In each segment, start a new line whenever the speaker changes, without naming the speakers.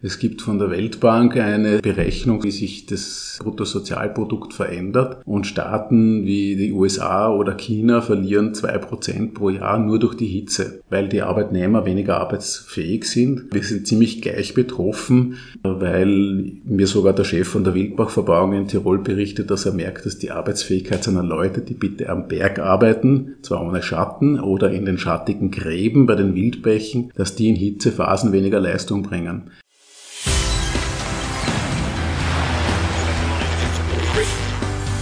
Es gibt von der Weltbank eine Berechnung, wie sich das Bruttosozialprodukt verändert und Staaten wie die USA oder China verlieren zwei Prozent pro Jahr nur durch die Hitze, weil die Arbeitnehmer weniger arbeitsfähig sind. Wir sind ziemlich gleich betroffen, weil mir sogar der Chef von der Wildbachverbauung in Tirol berichtet, dass er merkt, dass die Arbeitsfähigkeit seiner Leute, die bitte am Berg arbeiten, zwar ohne Schatten oder in den schattigen Gräben bei den Wildbächen, dass die in Hitzephasen weniger Leistung bringen.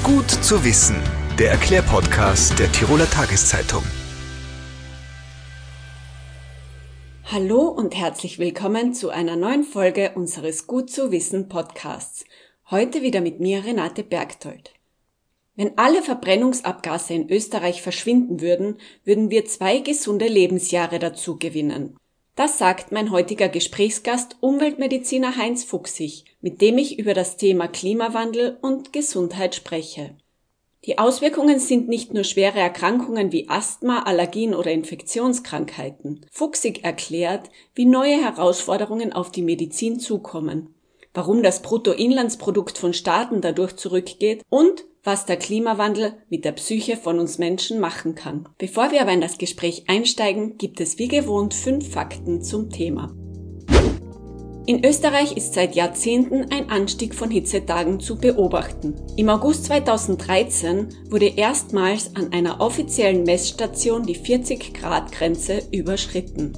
Gut zu wissen, der Erklärpodcast der Tiroler Tageszeitung.
Hallo und herzlich willkommen zu einer neuen Folge unseres Gut zu wissen Podcasts. Heute wieder mit mir Renate Bergtold. Wenn alle Verbrennungsabgase in Österreich verschwinden würden, würden wir zwei gesunde Lebensjahre dazu gewinnen. Das sagt mein heutiger Gesprächsgast Umweltmediziner Heinz Fuchsig, mit dem ich über das Thema Klimawandel und Gesundheit spreche. Die Auswirkungen sind nicht nur schwere Erkrankungen wie Asthma, Allergien oder Infektionskrankheiten. Fuchsig erklärt, wie neue Herausforderungen auf die Medizin zukommen, warum das Bruttoinlandsprodukt von Staaten dadurch zurückgeht und was der Klimawandel mit der Psyche von uns Menschen machen kann. Bevor wir aber in das Gespräch einsteigen, gibt es wie gewohnt fünf Fakten zum Thema. In Österreich ist seit Jahrzehnten ein Anstieg von Hitzetagen zu beobachten. Im August 2013 wurde erstmals an einer offiziellen Messstation die 40 Grad Grenze überschritten.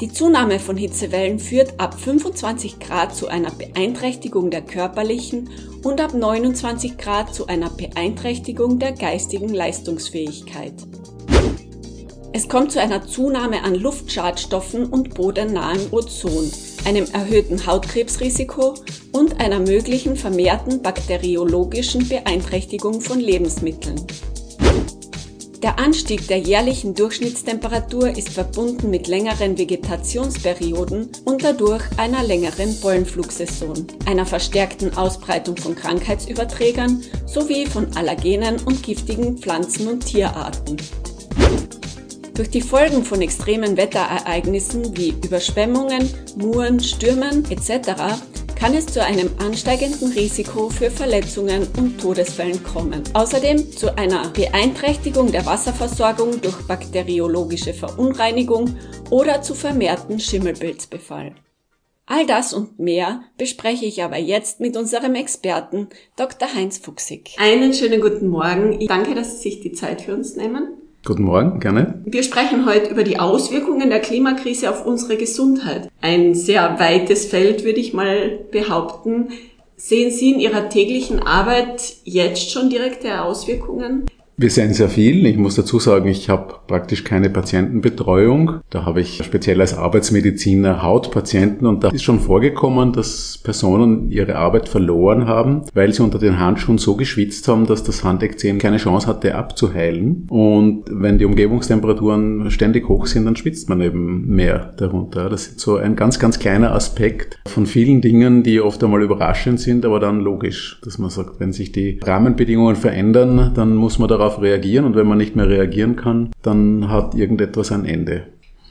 Die Zunahme von Hitzewellen führt ab 25 Grad zu einer Beeinträchtigung der körperlichen und ab 29 Grad zu einer Beeinträchtigung der geistigen Leistungsfähigkeit. Es kommt zu einer Zunahme an Luftschadstoffen und bodennahem Ozon, einem erhöhten Hautkrebsrisiko und einer möglichen vermehrten bakteriologischen Beeinträchtigung von Lebensmitteln. Der Anstieg der jährlichen Durchschnittstemperatur ist verbunden mit längeren Vegetationsperioden und dadurch einer längeren Pollenflugsaison, einer verstärkten Ausbreitung von Krankheitsüberträgern sowie von Allergenen und giftigen Pflanzen- und Tierarten. Durch die Folgen von extremen Wetterereignissen wie Überschwemmungen, Muren, Stürmen etc kann es zu einem ansteigenden Risiko für Verletzungen und Todesfällen kommen. Außerdem zu einer Beeinträchtigung der Wasserversorgung durch bakteriologische Verunreinigung oder zu vermehrten Schimmelpilzbefall. All das und mehr bespreche ich aber jetzt mit unserem Experten Dr. Heinz Fuchsig. Einen schönen guten Morgen. Ich danke, dass Sie sich die Zeit für uns nehmen.
Guten Morgen, gerne.
Wir sprechen heute über die Auswirkungen der Klimakrise auf unsere Gesundheit. Ein sehr weites Feld, würde ich mal behaupten. Sehen Sie in Ihrer täglichen Arbeit jetzt schon direkte Auswirkungen?
Wir sehen sehr viel. Ich muss dazu sagen, ich habe praktisch keine Patientenbetreuung. Da habe ich speziell als Arbeitsmediziner Hautpatienten und da ist schon vorgekommen, dass Personen ihre Arbeit verloren haben, weil sie unter den Handschuhen so geschwitzt haben, dass das Handekzem keine Chance hatte abzuheilen. Und wenn die Umgebungstemperaturen ständig hoch sind, dann schwitzt man eben mehr darunter. Das ist so ein ganz, ganz kleiner Aspekt von vielen Dingen, die oft einmal überraschend sind, aber dann logisch, dass man sagt, wenn sich die Rahmenbedingungen verändern, dann muss man darauf darauf reagieren und wenn man nicht mehr reagieren kann, dann hat irgendetwas ein Ende.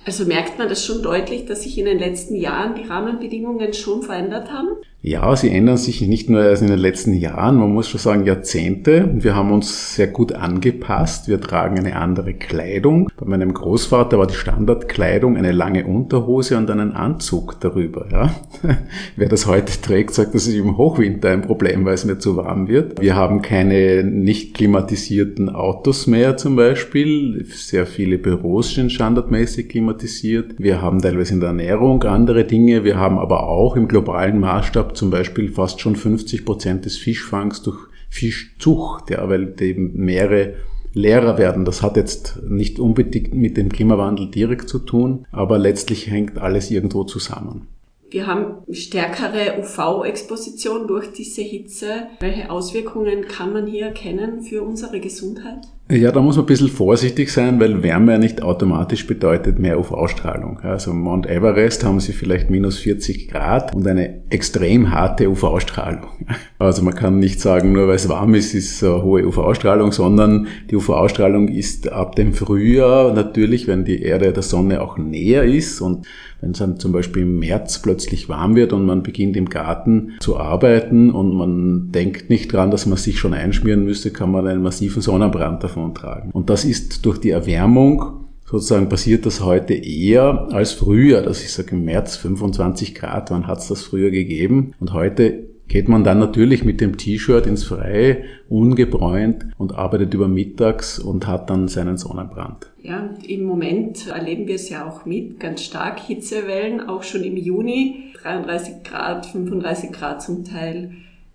Also merkt man das schon deutlich, dass sich in den letzten Jahren die Rahmenbedingungen schon verändert haben?
Ja, sie ändern sich nicht nur erst in den letzten Jahren, man muss schon sagen Jahrzehnte. Wir haben uns sehr gut angepasst. Wir tragen eine andere Kleidung. Bei meinem Großvater war die Standardkleidung eine lange Unterhose und einen Anzug darüber. Ja? Wer das heute trägt, sagt, das ist im Hochwinter ein Problem, weil es mir zu warm wird. Wir haben keine nicht klimatisierten Autos mehr zum Beispiel. Sehr viele Büros sind standardmäßig klimatisiert. Wir haben teilweise in der Ernährung andere Dinge. Wir haben aber auch im globalen Maßstab zum Beispiel fast schon 50 Prozent des Fischfangs durch Fischzucht, ja, weil eben Meere leerer werden. Das hat jetzt nicht unbedingt mit dem Klimawandel direkt zu tun, aber letztlich hängt alles irgendwo zusammen.
Wir haben stärkere UV-Exposition durch diese Hitze. Welche Auswirkungen kann man hier erkennen für unsere Gesundheit?
Ja, da muss man ein bisschen vorsichtig sein, weil Wärme ja nicht automatisch bedeutet mehr UV-Strahlung. Also Mount Everest haben sie vielleicht minus 40 Grad und eine extrem harte UV-Strahlung. Also man kann nicht sagen, nur weil es warm ist, ist so hohe UV-Strahlung, sondern die UV-Strahlung ist ab dem Frühjahr natürlich, wenn die Erde der Sonne auch näher ist und wenn es dann zum Beispiel im März plötzlich warm wird und man beginnt im Garten zu arbeiten und man denkt nicht dran, dass man sich schon einschmieren müsste, kann man einen massiven Sonnenbrand tragen. Und das ist durch die Erwärmung sozusagen passiert das heute eher als früher. Das ist sage im März 25 Grad, wann hat es das früher gegeben? Und heute geht man dann natürlich mit dem T-Shirt ins Freie, ungebräunt und arbeitet über mittags und hat dann seinen Sonnenbrand.
Ja, im Moment erleben wir es ja auch mit, ganz stark Hitzewellen, auch schon im Juni, 33 Grad, 35 Grad zum Teil.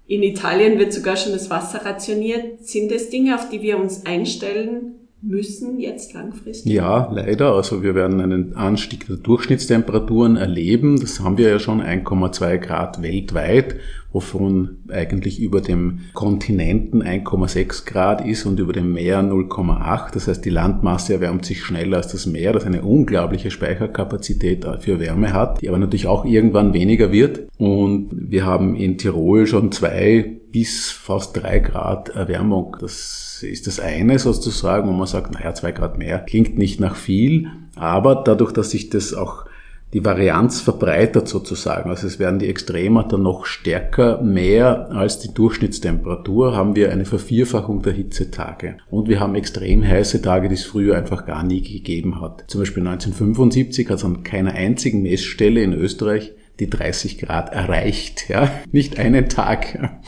In Italien wird sogar schon das Wasser rationiert. Sind es Dinge, auf die wir uns einstellen müssen jetzt langfristig?
Ja, leider. Also wir werden einen Anstieg der Durchschnittstemperaturen erleben. Das haben wir ja schon 1,2 Grad weltweit, wovon eigentlich über dem Kontinenten 1,6 Grad ist und über dem Meer 0,8. Das heißt, die Landmasse erwärmt sich schneller als das Meer, das eine unglaubliche Speicherkapazität für Wärme hat, die aber natürlich auch irgendwann weniger wird. Und wir haben in Tirol schon zwei bis fast drei Grad Erwärmung. Das ist das eine sozusagen, wo man sagt, naja, zwei Grad mehr klingt nicht nach viel, aber dadurch, dass sich das auch die Varianz verbreitert sozusagen, also es werden die Extremata noch stärker, mehr als die Durchschnittstemperatur, haben wir eine Vervierfachung der Hitzetage. Und wir haben extrem heiße Tage, die es früher einfach gar nie gegeben hat. Zum Beispiel 1975 hat es an keiner einzigen Messstelle in Österreich die 30 Grad erreicht, ja, nicht einen Tag.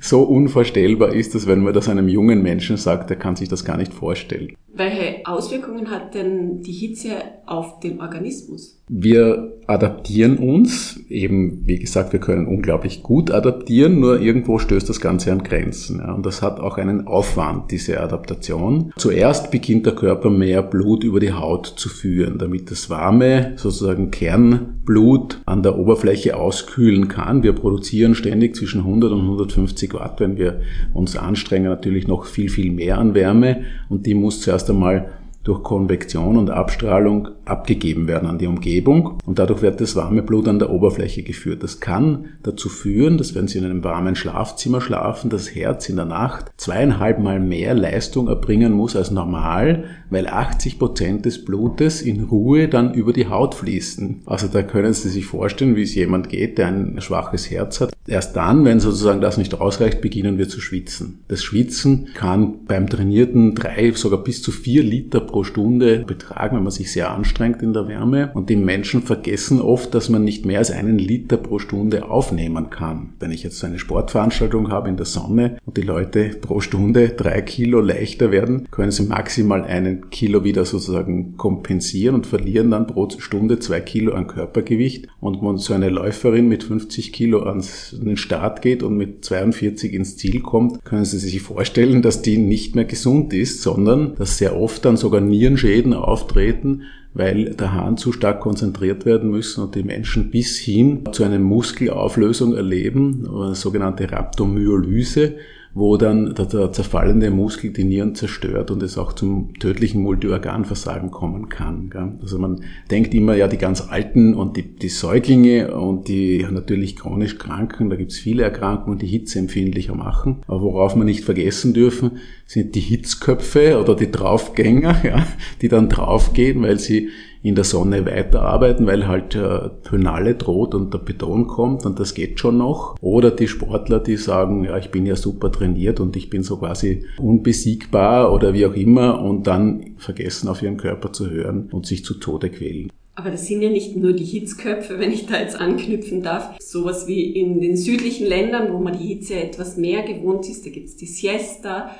So unvorstellbar ist das, wenn man das einem jungen Menschen sagt, der kann sich das gar nicht vorstellen.
Welche Auswirkungen hat denn die Hitze auf den Organismus?
Wir adaptieren uns, eben wie gesagt, wir können unglaublich gut adaptieren, nur irgendwo stößt das Ganze an Grenzen. Ja, und das hat auch einen Aufwand, diese Adaptation. Zuerst beginnt der Körper mehr Blut über die Haut zu führen, damit das warme, sozusagen Kernblut an der Oberfläche auskühlen kann. Wir produzieren ständig zwischen 100 und 150 Watt, wenn wir uns anstrengen, natürlich noch viel, viel mehr an Wärme und die muss zuerst einmal durch Konvektion und Abstrahlung abgegeben werden an die Umgebung und dadurch wird das warme Blut an der Oberfläche geführt. Das kann dazu führen, dass wenn Sie in einem warmen Schlafzimmer schlafen, das Herz in der Nacht zweieinhalb Mal mehr Leistung erbringen muss als normal, weil 80 Prozent des Blutes in Ruhe dann über die Haut fließen. Also da können Sie sich vorstellen, wie es jemand geht, der ein schwaches Herz hat. Erst dann, wenn sozusagen das nicht ausreicht, beginnen wir zu schwitzen. Das Schwitzen kann beim Trainierten drei, sogar bis zu vier Liter pro Stunde betragen, wenn man sich sehr anstrengt in der Wärme. Und die Menschen vergessen oft, dass man nicht mehr als einen Liter pro Stunde aufnehmen kann. Wenn ich jetzt so eine Sportveranstaltung habe in der Sonne und die Leute pro Stunde drei Kilo leichter werden, können sie maximal einen Kilo wieder sozusagen kompensieren und verlieren dann pro Stunde zwei Kilo an Körpergewicht. Und wenn so eine Läuferin mit 50 Kilo ans den Start geht und mit 42 ins Ziel kommt, können Sie sich vorstellen, dass die nicht mehr gesund ist, sondern dass sehr oft dann sogar Nierenschäden auftreten, weil der Hahn zu stark konzentriert werden müssen und die Menschen bis hin zu einer Muskelauflösung erleben, sogenannte Rhabdomyolyse, wo dann der, der zerfallende Muskel die Nieren zerstört und es auch zum tödlichen Multiorganversagen kommen kann. Gell? Also man denkt immer, ja, die ganz Alten und die, die Säuglinge und die natürlich chronisch Kranken, da gibt's viele Erkrankungen, die hitzeempfindlicher machen. Aber worauf wir nicht vergessen dürfen, sind die Hitzköpfe oder die Draufgänger, ja, die dann draufgehen, weil sie in der Sonne weiterarbeiten, weil halt äh, Pönale droht und der Beton kommt und das geht schon noch. Oder die Sportler, die sagen, ja, ich bin ja super trainiert und ich bin so quasi unbesiegbar oder wie auch immer und dann vergessen auf ihren Körper zu hören und sich zu Tode quälen.
Aber das sind ja nicht nur die Hitzköpfe, wenn ich da jetzt anknüpfen darf. Sowas wie in den südlichen Ländern, wo man die Hitze etwas mehr gewohnt ist, da gibt's die Siesta.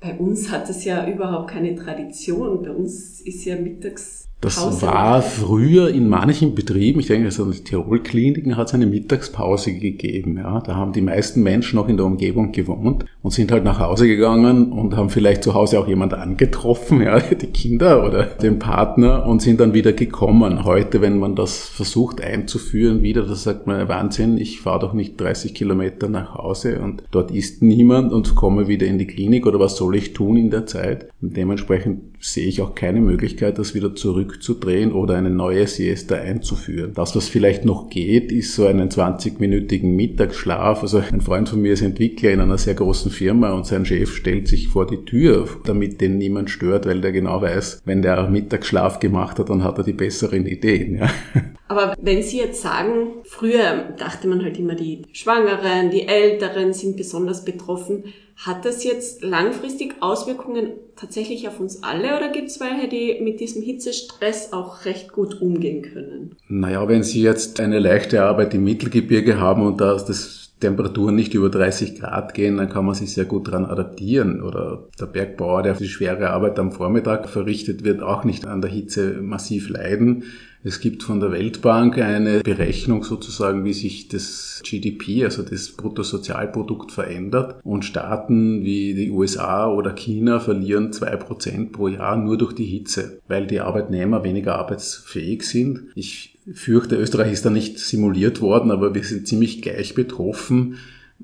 Bei uns hat es ja überhaupt keine Tradition. Bei uns ist ja mittags
Das Pause war früher in manchen Betrieben, ich denke, also die Tirol-Kliniken hat es eine Mittagspause gegeben. Ja. Da haben die meisten Menschen noch in der Umgebung gewohnt und sind halt nach Hause gegangen und haben vielleicht zu Hause auch jemand angetroffen, ja, die Kinder oder den Partner und sind dann wieder gekommen. Heute, wenn man das versucht einzuführen wieder, da sagt man, Wahnsinn, ich fahre doch nicht 30 Kilometer nach Hause und dort ist niemand und komme wieder in die Klinik oder was soll ich tun in der Zeit? Und dementsprechend sehe ich auch keine Möglichkeit, das wieder zurückzudrehen oder eine neue Siesta einzuführen. Das, was vielleicht noch geht, ist so einen 20-minütigen Mittagsschlaf. Also ein Freund von mir ist Entwickler in einer sehr großen Firma und sein Chef stellt sich vor die Tür, damit den niemand stört, weil der genau weiß, wenn der Mittagsschlaf gemacht hat, dann hat er die besseren Ideen. Ja.
Aber wenn Sie jetzt sagen, früher dachte man halt immer, die Schwangeren, die Älteren sind besonders betroffen. Hat das jetzt langfristig Auswirkungen tatsächlich auf uns alle oder gibt es welche, die mit diesem Hitzestress auch recht gut umgehen können?
Naja, wenn Sie jetzt eine leichte Arbeit im Mittelgebirge haben und da das Temperaturen nicht über 30 Grad gehen, dann kann man sich sehr gut daran adaptieren. Oder der Bergbauer, der die schwere Arbeit am Vormittag verrichtet, wird auch nicht an der Hitze massiv leiden. Es gibt von der Weltbank eine Berechnung sozusagen, wie sich das GDP, also das Bruttosozialprodukt verändert. Und Staaten wie die USA oder China verlieren zwei Prozent pro Jahr nur durch die Hitze, weil die Arbeitnehmer weniger arbeitsfähig sind. Ich fürchte, Österreich ist da nicht simuliert worden, aber wir sind ziemlich gleich betroffen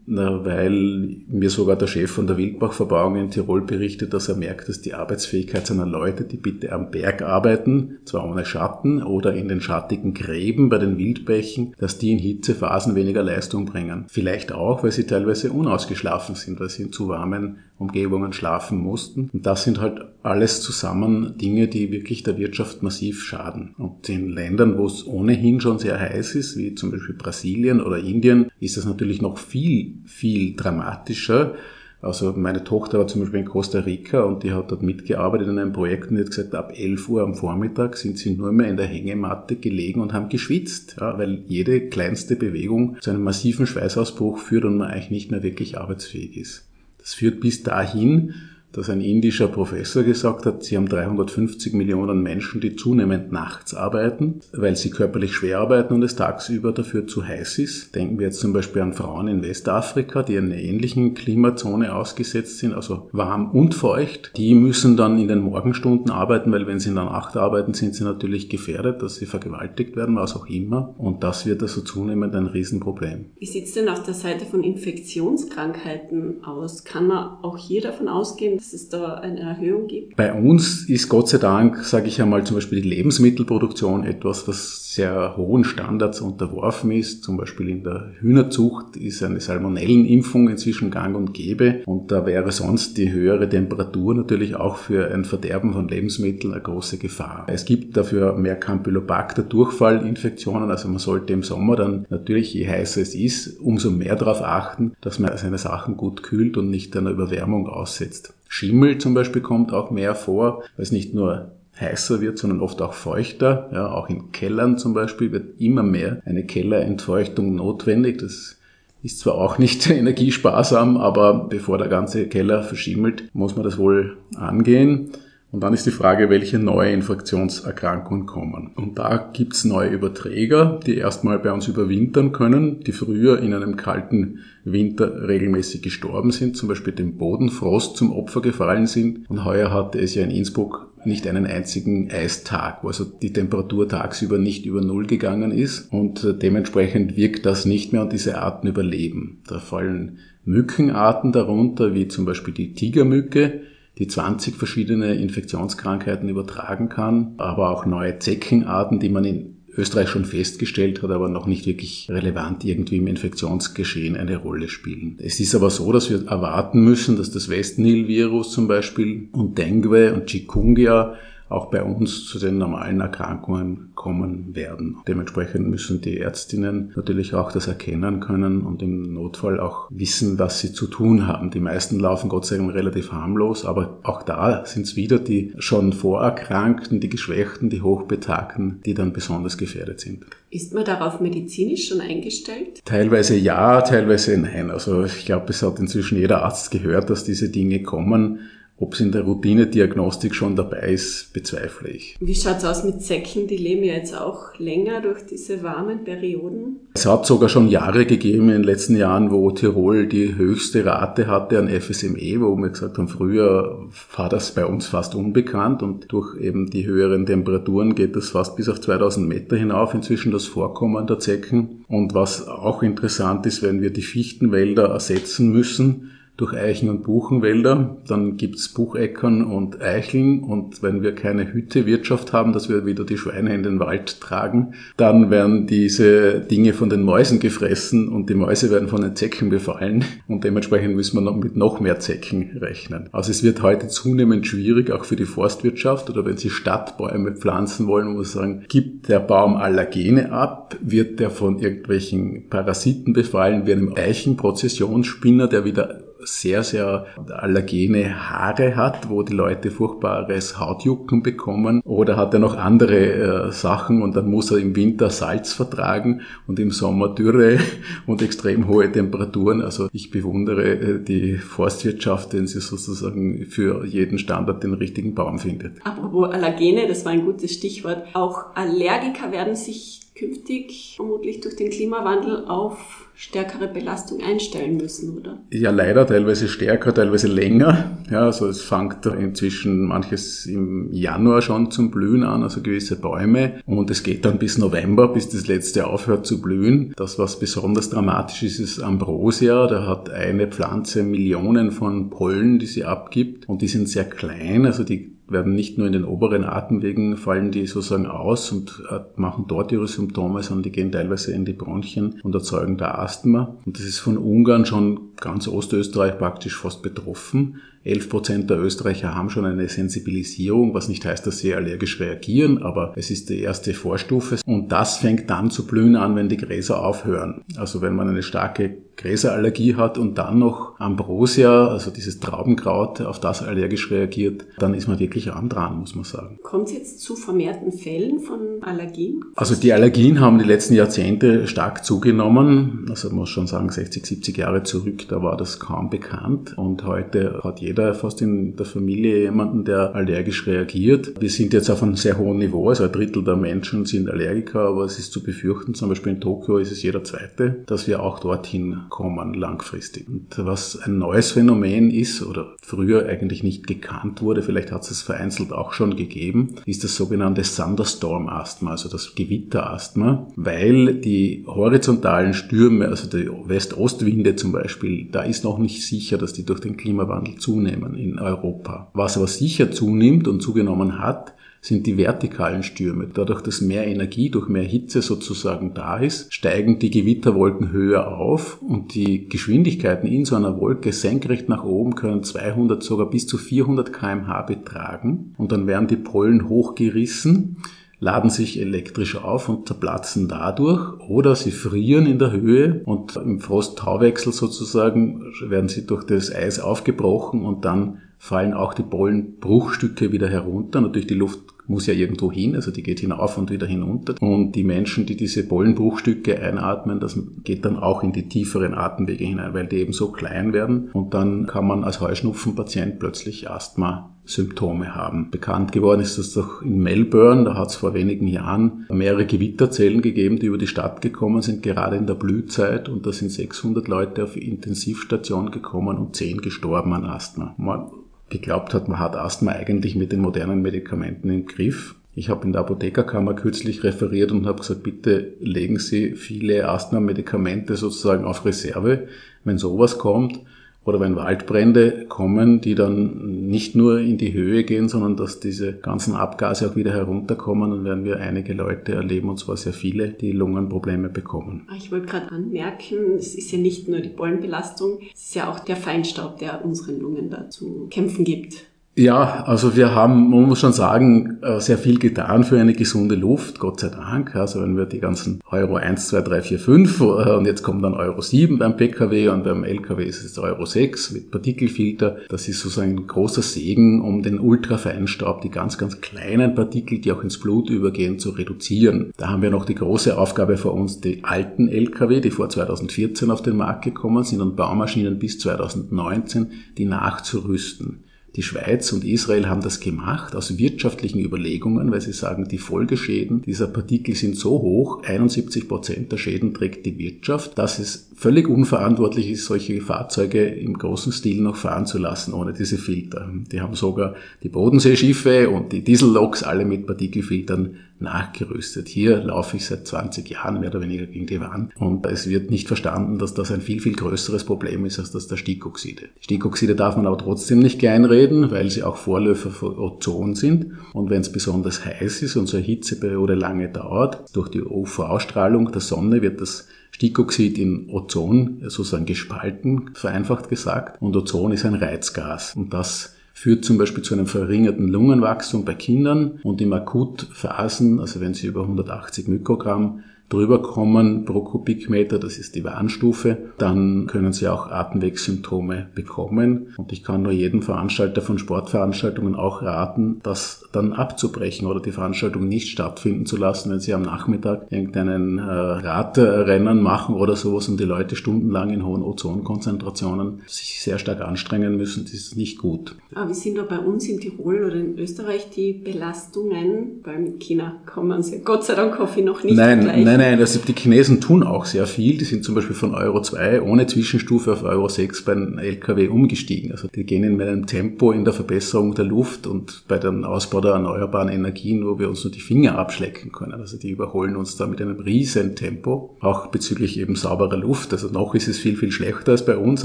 weil mir sogar der Chef von der Wildbach-Verbauung in Tirol berichtet, dass er merkt, dass die Arbeitsfähigkeit seiner Leute, die bitte am Berg arbeiten, zwar ohne Schatten oder in den schattigen Gräben bei den Wildbächen, dass die in Hitzephasen weniger Leistung bringen. Vielleicht auch, weil sie teilweise unausgeschlafen sind, weil sie in zu warmen Umgebungen schlafen mussten. Und das sind halt alles zusammen Dinge, die wirklich der Wirtschaft massiv schaden. Und in Ländern, wo es ohnehin schon sehr heiß ist, wie zum Beispiel Brasilien oder Indien, ist das natürlich noch viel, viel dramatischer. Also meine Tochter war zum Beispiel in Costa Rica und die hat dort mitgearbeitet in einem Projekt und die hat gesagt, ab 11 Uhr am Vormittag sind sie nur mehr in der Hängematte gelegen und haben geschwitzt, ja, weil jede kleinste Bewegung zu einem massiven Schweißausbruch führt und man eigentlich nicht mehr wirklich arbeitsfähig ist. Das führt bis dahin, dass ein indischer Professor gesagt hat, sie haben 350 Millionen Menschen, die zunehmend nachts arbeiten, weil sie körperlich schwer arbeiten und es tagsüber dafür zu heiß ist. Denken wir jetzt zum Beispiel an Frauen in Westafrika, die in einer ähnlichen Klimazone ausgesetzt sind, also warm und feucht. Die müssen dann in den Morgenstunden arbeiten, weil wenn sie in der Nacht arbeiten, sind sie natürlich gefährdet, dass sie vergewaltigt werden, was auch immer. Und das wird also zunehmend ein Riesenproblem.
Wie sieht es denn auf der Seite von Infektionskrankheiten aus? Kann man auch hier davon ausgehen, dass es da eine Erhöhung gibt?
Bei uns ist Gott sei Dank, sage ich einmal, zum Beispiel die Lebensmittelproduktion etwas, was sehr hohen Standards unterworfen ist. Zum Beispiel in der Hühnerzucht ist eine Salmonellenimpfung inzwischen gang und gäbe. Und da wäre sonst die höhere Temperatur natürlich auch für ein Verderben von Lebensmitteln eine große Gefahr. Es gibt dafür mehr Campylobacter Durchfallinfektionen. Also man sollte im Sommer dann natürlich, je heißer es ist, umso mehr darauf achten, dass man seine Sachen gut kühlt und nicht einer Überwärmung aussetzt. Schimmel zum Beispiel kommt auch mehr vor, weil es nicht nur heißer wird, sondern oft auch feuchter. Ja, auch in Kellern zum Beispiel wird immer mehr eine Kellerentfeuchtung notwendig. Das ist zwar auch nicht energiesparsam, aber bevor der ganze Keller verschimmelt, muss man das wohl angehen. Und dann ist die Frage, welche neue Infektionserkrankungen kommen. Und da gibt's neue Überträger, die erstmal bei uns überwintern können, die früher in einem kalten Winter regelmäßig gestorben sind, zum Beispiel dem Bodenfrost zum Opfer gefallen sind. Und heuer hatte es ja in Innsbruck nicht einen einzigen Eistag, wo also die Temperatur tagsüber nicht über Null gegangen ist. Und äh, dementsprechend wirkt das nicht mehr und diese Arten überleben. Da fallen Mückenarten darunter, wie zum Beispiel die Tigermücke, die 20 verschiedene Infektionskrankheiten übertragen kann, aber auch neue Zeckenarten, die man in Österreich schon festgestellt hat, aber noch nicht wirklich relevant irgendwie im Infektionsgeschehen eine Rolle spielen. Es ist aber so, dass wir erwarten müssen, dass das West-Nil-Virus zum Beispiel und Dengue und Chikungunya auch bei uns zu den normalen Erkrankungen kommen werden. Dementsprechend müssen die Ärztinnen natürlich auch das erkennen können und im Notfall auch wissen, was sie zu tun haben. Die meisten laufen Gott sei Dank relativ harmlos, aber auch da sind es wieder die schon Vorerkrankten, die Geschwächten, die Hochbetagten, die dann besonders gefährdet sind.
Ist man darauf medizinisch schon eingestellt?
Teilweise ja, teilweise nein. Also ich glaube, es hat inzwischen jeder Arzt gehört, dass diese Dinge kommen. Ob es in der Routinediagnostik schon dabei ist, bezweifle ich.
Wie schaut's aus mit Zecken? Die leben ja jetzt auch länger durch diese warmen Perioden.
Es hat sogar schon Jahre gegeben in den letzten Jahren, wo Tirol die höchste Rate hatte an FSME, wo wir gesagt haben, früher war das bei uns fast unbekannt und durch eben die höheren Temperaturen geht das fast bis auf 2000 Meter hinauf inzwischen das Vorkommen der Zecken. Und was auch interessant ist, wenn wir die Fichtenwälder ersetzen müssen, durch Eichen- und Buchenwälder. Dann gibt's Bucheckern und Eicheln. Und wenn wir keine Hüttewirtschaft haben, dass wir wieder die Schweine in den Wald tragen, dann werden diese Dinge von den Mäusen gefressen und die Mäuse werden von den Zecken befallen. Und dementsprechend müssen wir noch mit noch mehr Zecken rechnen. Also es wird heute zunehmend schwierig, auch für die Forstwirtschaft oder wenn Sie Stadtbäume pflanzen wollen, muss man sagen, gibt der Baum Allergene ab, wird der von irgendwelchen Parasiten befallen, wie einem Eichenprozessionsspinner, der wieder sehr, sehr allergene Haare hat, wo die Leute furchtbares Hautjucken bekommen. Oder hat er noch andere äh, Sachen und dann muss er im Winter Salz vertragen und im Sommer Dürre und extrem hohe Temperaturen. Also ich bewundere äh, die Forstwirtschaft, wenn sie sozusagen für jeden Standard den richtigen Baum findet.
Apropos Allergene, das war ein gutes Stichwort. Auch Allergiker werden sich künftig vermutlich durch den Klimawandel auf stärkere Belastung einstellen müssen, oder?
Ja, leider teilweise stärker, teilweise länger. Ja, also es fängt inzwischen manches im Januar schon zum Blühen an, also gewisse Bäume. Und es geht dann bis November, bis das letzte aufhört zu blühen. Das, was besonders dramatisch ist, ist Ambrosia. Da hat eine Pflanze Millionen von Pollen, die sie abgibt. Und die sind sehr klein, also die werden nicht nur in den oberen Atemwegen fallen die sozusagen aus und äh, machen dort ihre Symptome, sondern die gehen teilweise in die Bronchien und erzeugen da Asthma. Und das ist von Ungarn schon ganz Ostösterreich praktisch fast betroffen. 11 Prozent der Österreicher haben schon eine Sensibilisierung, was nicht heißt, dass sie allergisch reagieren, aber es ist die erste Vorstufe. Und das fängt dann zu blühen an, wenn die Gräser aufhören. Also wenn man eine starke Gräserallergie hat und dann noch Ambrosia, also dieses Traubenkraut, auf das allergisch reagiert, dann ist man wirklich arm dran, muss man sagen.
Kommt es jetzt zu vermehrten Fällen von Allergien?
Also die Allergien haben die letzten Jahrzehnte stark zugenommen. Also man muss schon sagen, 60, 70 Jahre zurück, da war das kaum bekannt. Und heute hat jeder fast in der Familie jemanden, der allergisch reagiert. Wir sind jetzt auf einem sehr hohen Niveau, also ein Drittel der Menschen sind Allergiker, aber es ist zu befürchten, zum Beispiel in Tokio ist es jeder Zweite, dass wir auch dorthin kommen langfristig. Und was ein neues Phänomen ist oder früher eigentlich nicht gekannt wurde, vielleicht hat es vereinzelt auch schon gegeben, ist das sogenannte Thunderstorm Asthma, also das Gewitterasthma, weil die horizontalen Stürme, also die West-Ost-Winde zum Beispiel, da ist noch nicht sicher, dass die durch den Klimawandel zunehmen in Europa. Was aber sicher zunimmt und zugenommen hat, sind die vertikalen Stürme. Dadurch, dass mehr Energie durch mehr Hitze sozusagen da ist, steigen die Gewitterwolken höher auf und die Geschwindigkeiten in so einer Wolke senkrecht nach oben können 200, sogar bis zu 400 kmh betragen und dann werden die Pollen hochgerissen laden sich elektrisch auf und zerplatzen dadurch oder sie frieren in der Höhe und im Frost-Tauwechsel sozusagen werden sie durch das Eis aufgebrochen und dann fallen auch die Pollenbruchstücke wieder herunter. Natürlich die Luft muss ja irgendwo hin, also die geht hinauf und wieder hinunter. Und die Menschen, die diese Pollenbruchstücke einatmen, das geht dann auch in die tieferen Atemwege hinein, weil die eben so klein werden. Und dann kann man als Heuschnupfenpatient plötzlich Asthma Symptome haben. Bekannt geworden ist das doch in Melbourne, da hat es vor wenigen Jahren mehrere Gewitterzellen gegeben, die über die Stadt gekommen sind, gerade in der Blühzeit und da sind 600 Leute auf Intensivstation gekommen und 10 gestorben an Asthma. Man geglaubt hat, man hat Asthma eigentlich mit den modernen Medikamenten im Griff. Ich habe in der Apothekerkammer kürzlich referiert und habe gesagt, bitte legen Sie viele Asthma-Medikamente sozusagen auf Reserve, wenn sowas kommt oder wenn Waldbrände kommen, die dann nicht nur in die Höhe gehen, sondern dass diese ganzen Abgase auch wieder herunterkommen, dann werden wir einige Leute erleben, und zwar sehr viele, die Lungenprobleme bekommen.
Ah, ich wollte gerade anmerken, es ist ja nicht nur die Pollenbelastung, es ist ja auch der Feinstaub, der unseren Lungen da zu kämpfen gibt.
Ja, also wir haben, man muss schon sagen, äh, sehr viel getan für eine gesunde Luft, Gott sei Dank. Also wenn wir die ganzen Euro 1, 2, 3, 4, 5 und jetzt kommt dann Euro 7 beim Pkw und beim Lkw ist es Euro 6 mit Partikelfilter. Das ist sozusagen ein großer Segen, um den Ultrafeinstaub, die ganz, ganz kleinen Partikel, die auch ins Blut übergehen, zu reduzieren. Da haben wir noch die große Aufgabe vor uns, die alten Lkw, die vor 2014 auf den Markt gekommen sind und Baumaschinen bis 2019, die nachzurüsten. Die Schweiz und Israel haben das gemacht aus wirtschaftlichen Überlegungen, weil sie sagen, die Folgeschäden dieser Partikel sind so hoch, 71 Prozent der Schäden trägt die Wirtschaft, dass es völlig unverantwortlich ist, solche Fahrzeuge im großen Stil noch fahren zu lassen ohne diese Filter. Die haben sogar die Bodenseeschiffe und die Dieselloks alle mit Partikelfiltern nachgerüstet. Hier laufe ich seit 20 Jahren mehr oder weniger gegen die Wand und es wird nicht verstanden, dass das ein viel, viel größeres Problem ist als das der Stickoxide. Stickoxide darf man aber trotzdem nicht kleinreden, weil sie auch Vorläufer für Ozon sind und wenn es besonders heiß ist und so eine Hitzeperiode lange dauert, durch die UV-Strahlung der Sonne wird das Stickoxid in Ozon sozusagen gespalten, vereinfacht gesagt. Und Ozon ist ein Reizgas. Und das führt zum Beispiel zu einem verringerten Lungenwachstum bei Kindern und im Akutphasen, also wenn sie über 180 Mikrogramm drüber kommen pro Kubikmeter, das ist die Warnstufe, dann können Sie auch Atemwegssymptome bekommen. Und ich kann nur jedem Veranstalter von Sportveranstaltungen auch raten, das dann abzubrechen oder die Veranstaltung nicht stattfinden zu lassen, wenn Sie am Nachmittag irgendeinen äh, Radrennen machen oder sowas und die Leute stundenlang in hohen Ozonkonzentrationen sich sehr stark anstrengen müssen, das ist nicht gut.
Aber wie sind da bei uns in Tirol oder in Österreich die Belastungen? Weil mit China kann man sie Gott sei Dank hoffe ich noch nicht
nein. Nein, Nein, nein, also die Chinesen tun auch sehr viel. Die sind zum Beispiel von Euro 2 ohne Zwischenstufe auf Euro 6 beim LKW umgestiegen. Also die gehen in einem Tempo in der Verbesserung der Luft und bei dem Ausbau der erneuerbaren Energien, wo wir uns nur die Finger abschlecken können. Also die überholen uns da mit einem riesen Tempo, auch bezüglich eben sauberer Luft. Also noch ist es viel, viel schlechter als bei uns,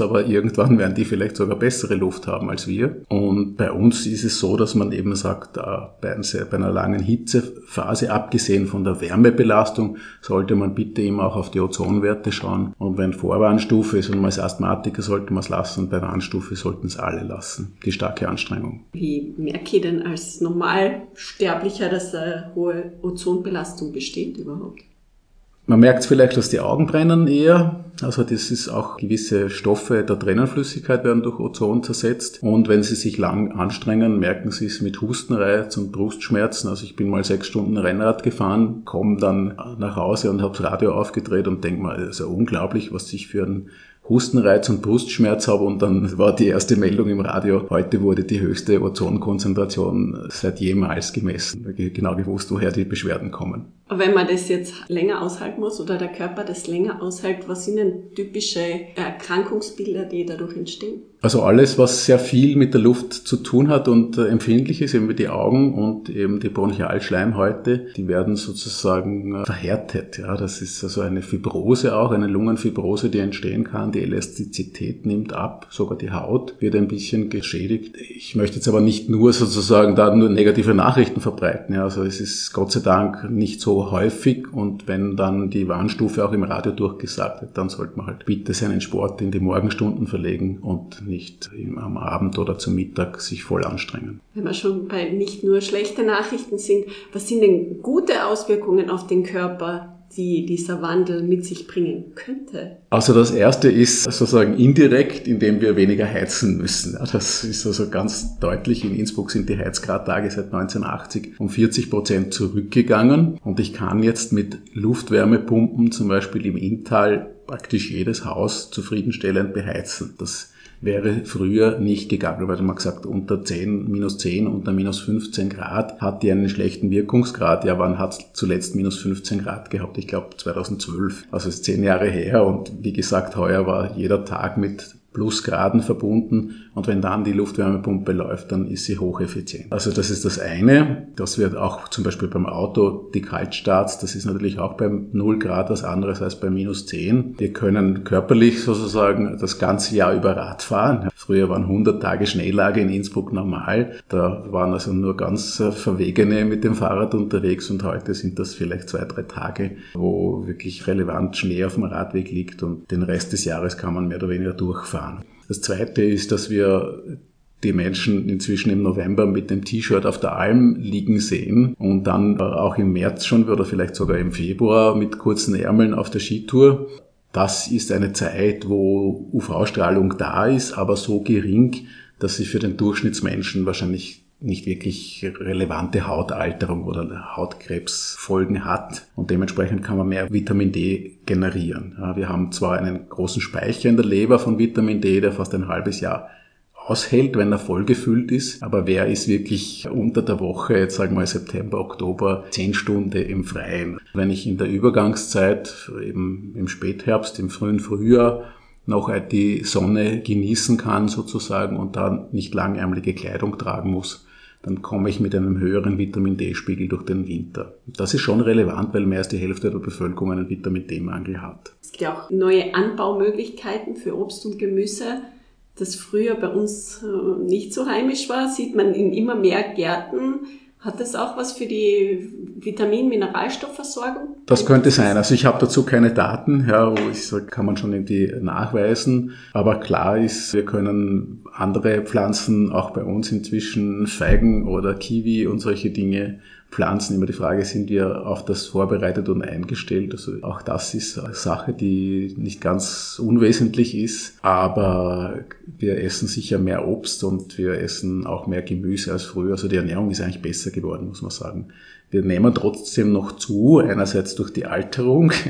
aber irgendwann werden die vielleicht sogar bessere Luft haben als wir. Und bei uns ist es so, dass man eben sagt, bei einer langen Hitzephase, abgesehen von der Wärmebelastung, sollte man bitte immer auch auf die Ozonwerte schauen. Und wenn Vorwarnstufe ist und man ist Asthmatiker, sollte man es lassen. Bei Warnstufe sollten es alle lassen. Die starke Anstrengung.
Wie merke ich denn als Normalsterblicher, dass eine hohe Ozonbelastung besteht überhaupt?
Man merkt vielleicht, dass die Augen brennen eher. Also das ist auch gewisse Stoffe der Tränenflüssigkeit werden durch Ozon zersetzt. Und wenn Sie sich lang anstrengen, merken Sie es mit Hustenreiz und Brustschmerzen. Also ich bin mal sechs Stunden Rennrad gefahren, komme dann nach Hause und habe das Radio aufgedreht und denke mal, es ist ja unglaublich, was sich für ein Hustenreiz und Brustschmerz habe und dann war die erste Meldung im Radio, heute wurde die höchste Ozonkonzentration seit jemals gemessen. Genau gewusst, woher die Beschwerden kommen.
Wenn man das jetzt länger aushalten muss oder der Körper das länger aushält, was sind denn typische Erkrankungsbilder, die dadurch entstehen?
Also alles, was sehr viel mit der Luft zu tun hat und äh, empfindlich ist, eben die Augen und eben die Bronchialschleimhäute, die werden sozusagen äh, verhärtet. Ja, das ist also eine Fibrose auch, eine Lungenfibrose, die entstehen kann. Die Elastizität nimmt ab, sogar die Haut wird ein bisschen geschädigt. Ich möchte jetzt aber nicht nur sozusagen da nur negative Nachrichten verbreiten. Ja, also es ist Gott sei Dank nicht so häufig und wenn dann die Warnstufe auch im Radio durchgesagt wird, dann sollte man halt bitte seinen Sport in die Morgenstunden verlegen und nicht am Abend oder zum Mittag sich voll anstrengen.
Wenn wir schon bei nicht nur schlechte Nachrichten sind, was sind denn gute Auswirkungen auf den Körper, die dieser Wandel mit sich bringen könnte?
Also das erste ist sozusagen indirekt, indem wir weniger heizen müssen. Das ist also ganz deutlich. In Innsbruck sind die Heizgradtage seit 1980 um 40 Prozent zurückgegangen und ich kann jetzt mit Luftwärmepumpen zum Beispiel im Inntal praktisch jedes Haus zufriedenstellend beheizen. Das wäre früher nicht gegangen, weil man gesagt, unter 10, minus 10, unter minus 15 Grad hat die einen schlechten Wirkungsgrad. Ja, wann hat es zuletzt minus 15 Grad gehabt? Ich glaube 2012. Also ist zehn Jahre her und wie gesagt, heuer war jeder Tag mit Plusgraden verbunden und wenn dann die Luftwärmepumpe läuft, dann ist sie hocheffizient. Also das ist das eine. Das wird auch zum Beispiel beim Auto, die Kaltstarts, das ist natürlich auch beim 0 Grad was anderes als bei minus 10. Wir können körperlich sozusagen das ganze Jahr über Rad fahren. Früher waren 100 Tage Schneelage in Innsbruck normal. Da waren also nur ganz äh, Verwegene mit dem Fahrrad unterwegs und heute sind das vielleicht zwei, drei Tage, wo wirklich relevant Schnee auf dem Radweg liegt und den Rest des Jahres kann man mehr oder weniger durchfahren. Das Zweite ist, dass wir die Menschen inzwischen im November mit dem T-Shirt auf der Alm liegen sehen und dann auch im März schon oder vielleicht sogar im Februar mit kurzen Ärmeln auf der Skitour. Das ist eine Zeit, wo UV-Strahlung da ist, aber so gering, dass sie für den Durchschnittsmenschen wahrscheinlich nicht wirklich relevante Hautalterung oder Hautkrebsfolgen hat und dementsprechend kann man mehr Vitamin D generieren. Wir haben zwar einen großen Speicher in der Leber von Vitamin D, der fast ein halbes Jahr aushält, wenn er vollgefüllt ist. Aber wer ist wirklich unter der Woche, jetzt sagen wir September, Oktober, zehn Stunden im Freien? Wenn ich in der Übergangszeit, eben im Spätherbst, im frühen Frühjahr, noch die Sonne genießen kann sozusagen und da nicht langärmelige Kleidung tragen muss, dann komme ich mit einem höheren Vitamin D-Spiegel durch den Winter. Das ist schon relevant, weil mehr als die Hälfte der Bevölkerung einen Vitamin D-Mangel hat.
Es gibt ja auch neue Anbaumöglichkeiten für Obst und Gemüse. Das früher bei uns äh, nicht so heimisch war, sieht man in immer mehr Gärten hat das auch was für die Vitamin-Mineralstoffversorgung?
Das könnte sein. Also ich habe dazu keine Daten, ja, wo ich sage, kann man schon irgendwie nachweisen. Aber klar ist, wir können andere Pflanzen auch bei uns inzwischen Feigen oder Kiwi und solche Dinge Pflanzen immer die Frage, sind wir auf das vorbereitet und eingestellt? Also auch das ist eine Sache, die nicht ganz unwesentlich ist, aber wir essen sicher mehr Obst und wir essen auch mehr Gemüse als früher. Also die Ernährung ist eigentlich besser geworden, muss man sagen. Wir nehmen trotzdem noch zu, einerseits durch die Alterung.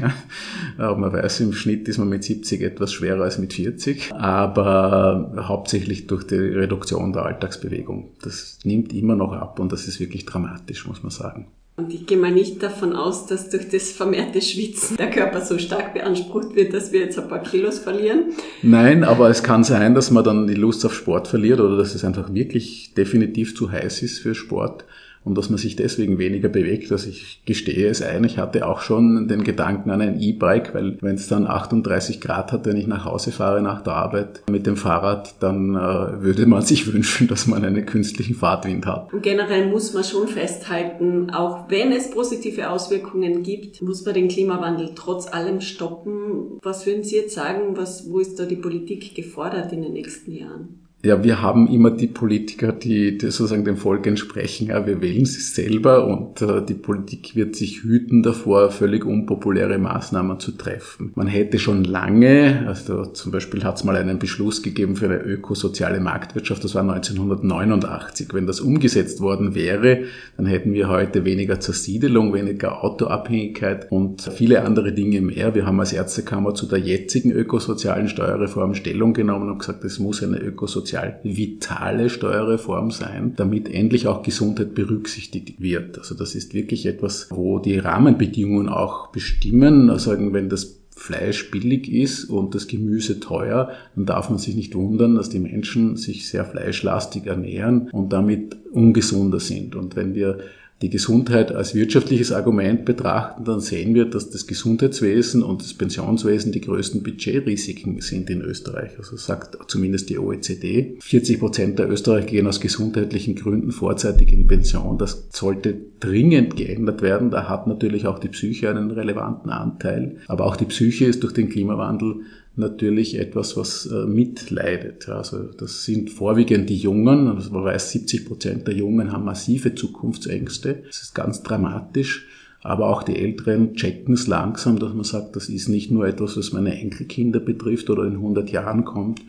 Ja. Man weiß, im Schnitt ist man mit 70 etwas schwerer als mit 40, aber hauptsächlich durch die Reduktion der Alltagsbewegung. Das nimmt immer noch ab und das ist wirklich dramatisch, muss man sagen.
Und ich gehe mal nicht davon aus, dass durch das vermehrte Schwitzen der Körper so stark beansprucht wird, dass wir jetzt ein paar Kilos verlieren.
Nein, aber es kann sein, dass man dann die Lust auf Sport verliert oder dass es einfach wirklich definitiv zu heiß ist für Sport und dass man sich deswegen weniger bewegt. Also ich gestehe es ein, ich hatte auch schon den Gedanken an ein E-Bike, weil wenn es dann 38 Grad hat, wenn ich nach Hause fahre nach der Arbeit mit dem Fahrrad, dann äh, würde man sich wünschen, dass man einen künstlichen Fahrtwind hat.
Und generell muss man schon festhalten, auch wenn es positive Auswirkungen gibt, muss man den Klimawandel trotz allem stoppen. Was würden Sie jetzt sagen, was, wo ist da die Politik gefordert in den nächsten Jahren?
Ja, wir haben immer die Politiker, die, die sozusagen dem Volk entsprechen. Ja, wir wählen sie selber und äh, die Politik wird sich hüten davor, völlig unpopuläre Maßnahmen zu treffen. Man hätte schon lange, also zum Beispiel hat es mal einen Beschluss gegeben für eine ökosoziale Marktwirtschaft, das war 1989. Wenn das umgesetzt worden wäre, dann hätten wir heute weniger Zersiedelung, weniger Autoabhängigkeit und viele andere Dinge mehr. Wir haben als Ärztekammer zu der jetzigen ökosozialen Steuerreform Stellung genommen und gesagt, es muss eine ökosoziale sozial vitale Steuerreform sein, damit endlich auch Gesundheit berücksichtigt wird. Also das ist wirklich etwas, wo die Rahmenbedingungen auch bestimmen. Also wenn das Fleisch billig ist und das Gemüse teuer, dann darf man sich nicht wundern, dass die Menschen sich sehr fleischlastig ernähren und damit ungesunder sind. Und wenn wir die Gesundheit als wirtschaftliches Argument betrachten, dann sehen wir, dass das Gesundheitswesen und das Pensionswesen die größten Budgetrisiken sind in Österreich. Also sagt zumindest die OECD. 40 Prozent der Österreicher gehen aus gesundheitlichen Gründen vorzeitig in Pension. Das sollte dringend geändert werden. Da hat natürlich auch die Psyche einen relevanten Anteil. Aber auch die Psyche ist durch den Klimawandel natürlich etwas, was äh, mitleidet. Also das sind vorwiegend die Jungen, also man weiß, 70 Prozent der Jungen haben massive Zukunftsängste. Das ist ganz dramatisch. Aber auch die Älteren checken es langsam, dass man sagt, das ist nicht nur etwas, was meine Enkelkinder betrifft oder in 100 Jahren kommt,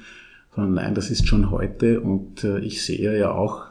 sondern nein, das ist schon heute. Und äh, ich sehe ja auch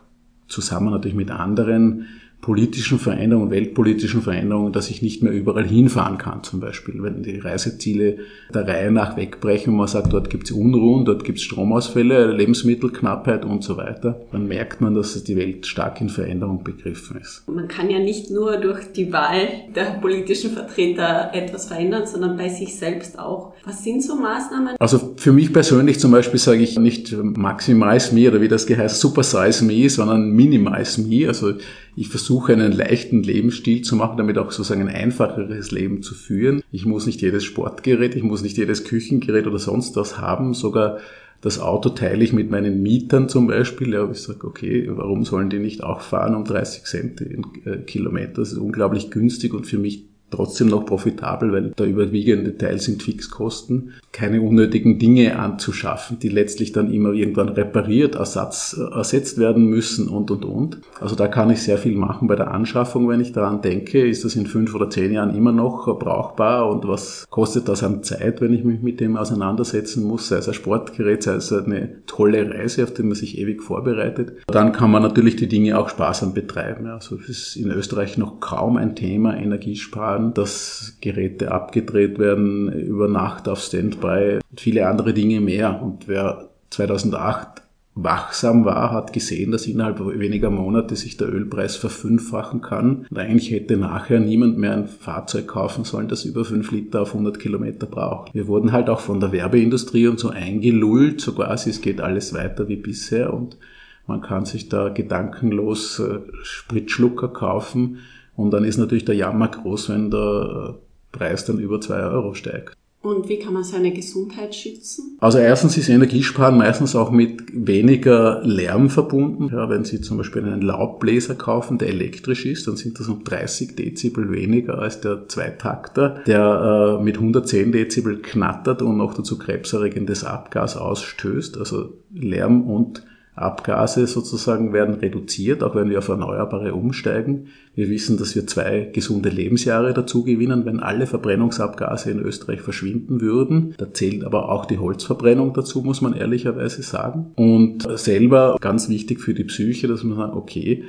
zusammen natürlich mit anderen politischen Veränderungen, weltpolitischen Veränderungen, dass ich nicht mehr überall hinfahren kann zum Beispiel. Wenn die Reiseziele der Reihe nach wegbrechen und man sagt, dort gibt es Unruhen, dort gibt es Stromausfälle, Lebensmittelknappheit und so weiter, dann merkt man, dass die Welt stark in Veränderung begriffen ist.
Man kann ja nicht nur durch die Wahl der politischen Vertreter etwas verändern, sondern bei sich selbst auch. Was sind so Maßnahmen?
Also für mich persönlich zum Beispiel sage ich nicht Maximize Me oder wie das geheißt, Super Size Me, sondern Minimize Me. Also ich versuche einen leichten Lebensstil zu machen, damit auch sozusagen ein einfacheres Leben zu führen. Ich muss nicht jedes Sportgerät, ich muss nicht jedes Küchengerät oder sonst was haben. Sogar das Auto teile ich mit meinen Mietern zum Beispiel. Ja, ich sage, okay, warum sollen die nicht auch fahren um 30 Cent in äh, Kilometer? Das ist unglaublich günstig und für mich trotzdem noch profitabel, weil der überwiegende Teil sind Fixkosten. Keine unnötigen Dinge anzuschaffen, die letztlich dann immer irgendwann repariert, Ersatz, äh, ersetzt werden müssen und, und, und. Also da kann ich sehr viel machen bei der Anschaffung, wenn ich daran denke, ist das in fünf oder zehn Jahren immer noch brauchbar und was kostet das an Zeit, wenn ich mich mit dem auseinandersetzen muss, sei es ein Sportgerät, sei es eine tolle Reise, auf die man sich ewig vorbereitet. Dann kann man natürlich die Dinge auch sparsam betreiben. Also es ist in Österreich noch kaum ein Thema, Energiesparen an, dass Geräte abgedreht werden über Nacht auf Standby, viele andere Dinge mehr. Und wer 2008 wachsam war, hat gesehen, dass innerhalb weniger Monate sich der Ölpreis verfünffachen kann. Und eigentlich hätte nachher niemand mehr ein Fahrzeug kaufen sollen, das über 5 Liter auf 100 Kilometer braucht. Wir wurden halt auch von der Werbeindustrie und so eingelullt, so quasi es geht alles weiter wie bisher und man kann sich da gedankenlos äh, Spritschlucker kaufen und dann ist natürlich der Jammer groß, wenn der Preis dann über 2 Euro steigt.
Und wie kann man seine Gesundheit schützen?
Also erstens ist Energiesparen meistens auch mit weniger Lärm verbunden. Ja, wenn Sie zum Beispiel einen Laubbläser kaufen, der elektrisch ist, dann sind das um 30 Dezibel weniger als der Zweitakter, der äh, mit 110 Dezibel knattert und noch dazu krebserregendes Abgas ausstößt. Also Lärm und Abgase sozusagen werden reduziert, auch wenn wir auf Erneuerbare umsteigen. Wir wissen, dass wir zwei gesunde Lebensjahre dazu gewinnen, wenn alle Verbrennungsabgase in Österreich verschwinden würden. Da zählt aber auch die Holzverbrennung dazu, muss man ehrlicherweise sagen. Und selber ganz wichtig für die Psyche, dass man sagt, okay,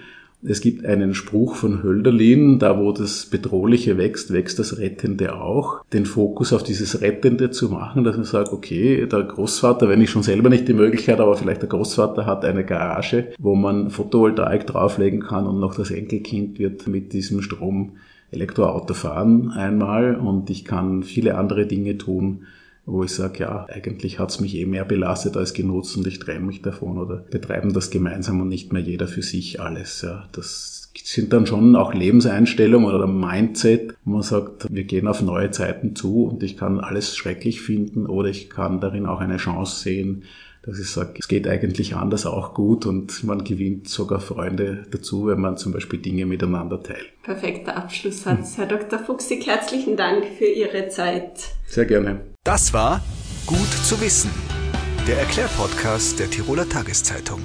es gibt einen Spruch von Hölderlin, da wo das Bedrohliche wächst, wächst das Rettende auch. Den Fokus auf dieses Rettende zu machen, dass man sagt, okay, der Großvater, wenn ich schon selber nicht die Möglichkeit, aber vielleicht der Großvater hat eine Garage, wo man Photovoltaik drauflegen kann und noch das Enkelkind wird mit diesem Strom Elektroauto fahren einmal und ich kann viele andere Dinge tun, wo ich sage, ja, eigentlich hat's mich eh mehr belastet als genutzt und ich trenne mich davon oder betreiben das gemeinsam und nicht mehr jeder für sich alles. Ja, das sind dann schon auch Lebenseinstellungen oder Mindset, wo man sagt, wir gehen auf neue Zeiten zu und ich kann alles schrecklich finden oder ich kann darin auch eine Chance sehen, dass ich sage, es geht eigentlich anders auch gut und man gewinnt sogar Freunde dazu, wenn man zum Beispiel Dinge miteinander teilt.
Perfekter Abschlusssatz. Herr Dr. Fuchsig, herzlichen Dank für Ihre Zeit.
Sehr gerne.
Das war Gut zu wissen, der Erklärpodcast der Tiroler Tageszeitung.